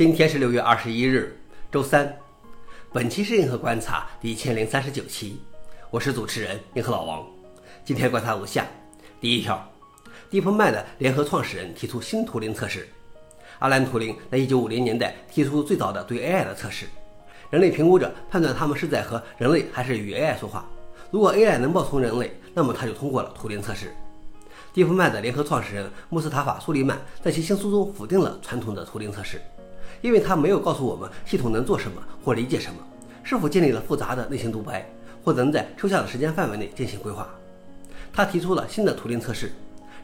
今天是六月二十一日，周三。本期是硬核观察第一千零三十九期，我是主持人硬核老王。今天观察如下：第一条，DeepMind 联合创始人提出新图灵测试。阿兰·图灵在一九五零年代提出最早的对 AI 的测试，人类评估者判断他们是在和人类还是与 AI 说话。如果 AI 能冒充人类，那么他就通过了图灵测试。DeepMind 联合创始人穆斯塔法·苏利曼在其新书中否定了传统的图灵测试。因为他没有告诉我们系统能做什么或理解什么，是否建立了复杂的内心独白，或能在抽象的时间范围内进行规划。他提出了新的图灵测试，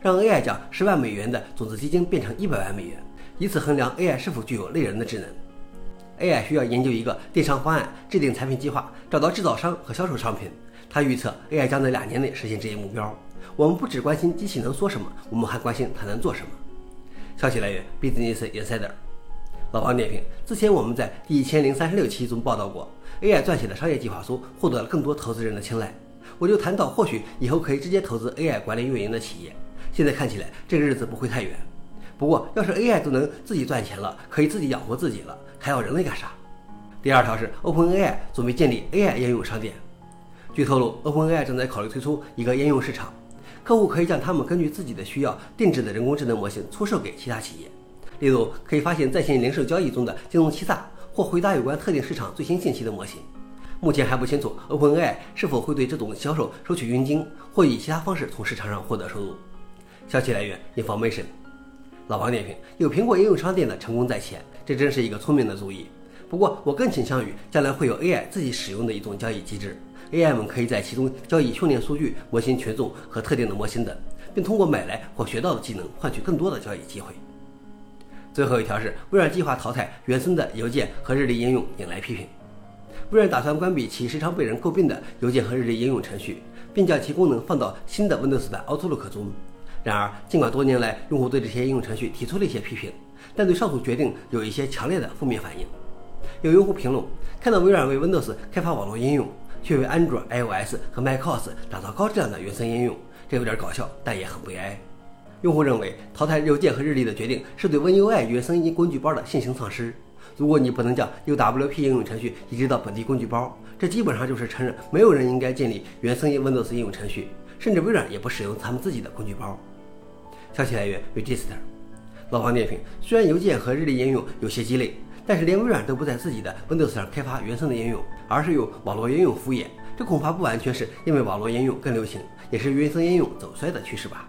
让 AI 将十万美元的种子基金变成一百万美元，以此衡量 AI 是否具有类人的智能。AI 需要研究一个电商方案，制定产品计划，找到制造商和销售商品。他预测 AI 将在两年内实现这一目标。我们不只关心机器能说什么，我们还关心它能做什么。消息来源：Business Insider。老王点评：之前我们在第一千零三十六期中报道过，AI 撰写的商业计划书获得了更多投资人的青睐。我就谈到，或许以后可以直接投资 AI 管理运营的企业。现在看起来，这个日子不会太远。不过，要是 AI 都能自己赚钱了，可以自己养活自己了，还要人类干啥？第二条是，OpenAI 准备建立 AI 应用商店。据透露，OpenAI 正在考虑推出一个应用市场，客户可以将他们根据自己的需要定制的人工智能模型出售给其他企业。例如，可以发现在线零售交易中的金融欺诈，或回答有关特定市场最新信息的模型。目前还不清楚 OpenAI 是否会对这种销售收取佣金，或以其他方式从市场上获得收入。消息来源：Information。老王点评：有苹果应用商店的成功在前，这真是一个聪明的主意。不过，我更倾向于将来会有 AI 自己使用的一种交易机制，AI 们可以在其中交易训练数据、模型权重和特定的模型等，并通过买来或学到的技能换取更多的交易机会。最后一条是微软计划淘汰原生的邮件和日历应用，引来批评。微软打算关闭其时常被人诟病的邮件和日历应用程序，并将其功能放到新的 Windows 版 Outlook 中。然而，尽管多年来用户对这些应用程序提出了一些批评，但对上述决定有一些强烈的负面反应。有用户评论看到微软为 Windows 开发网络应用，却为 Android、iOS 和 macOS 打造高质量的原生应用，这有点搞笑，但也很悲哀。用户认为淘汰邮件和日历的决定是对 WinUI 原生工具包的现行丧失。如果你不能将 UWP 应用程序移植到本地工具包，这基本上就是承认没有人应该建立原生 Windows 应用程序，甚至微软也不使用他们自己的工具包。消息来源：Register。老黄点评：虽然邮件和日历应用有些鸡肋，但是连微软都不在自己的 Windows 上开发原生的应用，而是用网络应用敷衍，这恐怕不完全是因为网络应用更流行，也是原生应用走衰的趋势吧。